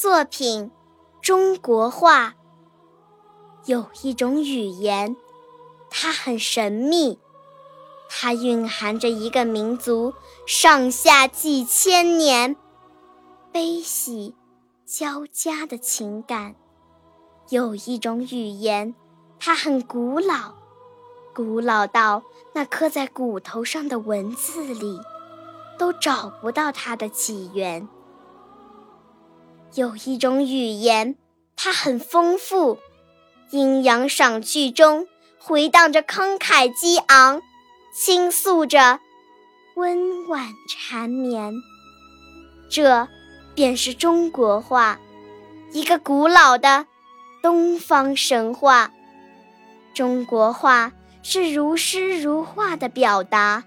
作品《中国话》有一种语言，它很神秘。它蕴含着一个民族上下几千年悲喜交加的情感。有一种语言，它很古老，古老到那刻在骨头上的文字里都找不到它的起源。有一种语言，它很丰富，阴阳赏句中回荡着慷慨激昂。倾诉着温婉缠绵，这便是中国话，一个古老的东方神话。中国话是如诗如画的表达，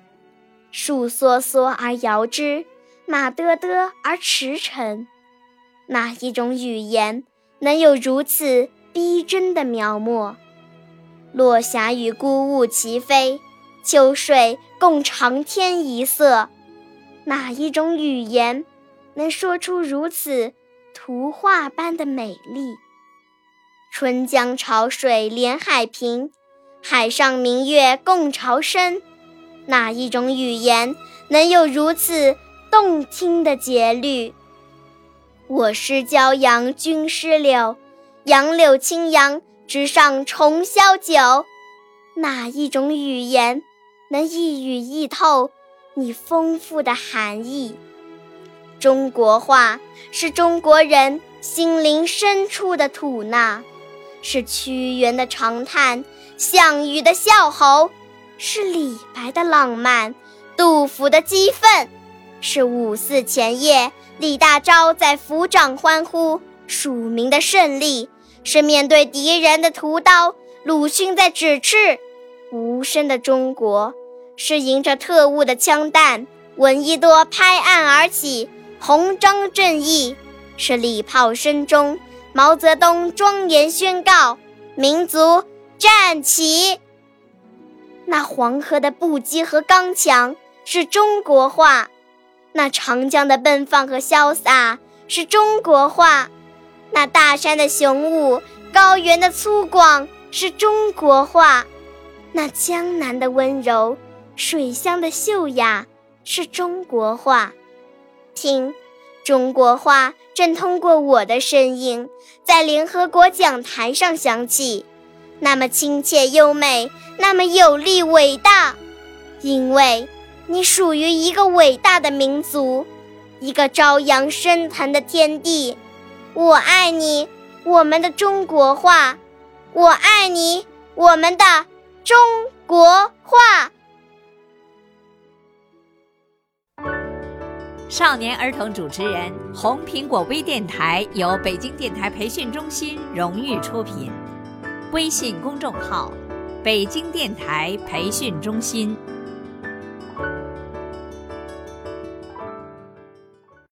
树嗦嗦而摇枝，马嘚嘚而驰骋。哪一种语言能有如此逼真的描摹？落霞与孤鹜齐飞。秋水共长天一色，哪一种语言能说出如此图画般的美丽？春江潮水连海平，海上明月共潮生。哪一种语言能有如此动听的节律？我师骄阳君师柳，杨柳青杨直上重霄九。哪一种语言？能一语意透你丰富的含义。中国话是中国人心灵深处的吐纳，是屈原的长叹，项羽的笑吼，是李白的浪漫，杜甫的激愤，是五四前夜李大钊在抚掌欢呼署名的胜利，是面对敌人的屠刀鲁迅在指斥无声的中国。是迎着特务的枪弹，闻一多拍案而起，红章正义；是礼炮声中，毛泽东庄严宣告：民族站起。那黄河的不羁和刚强是中国话，那长江的奔放和潇洒是中国话，那大山的雄武，高原的粗犷是中国话，那江南的温柔。水乡的秀雅是中国话，听，中国话正通过我的声音，在联合国讲台上响起，那么亲切优美，那么有力伟大，因为你属于一个伟大的民族，一个朝阳升腾的天地。我爱你，我们的中国话，我爱你，我们的中国话。少年儿童主持人，红苹果微电台由北京电台培训中心荣誉出品，微信公众号：北京电台培训中心。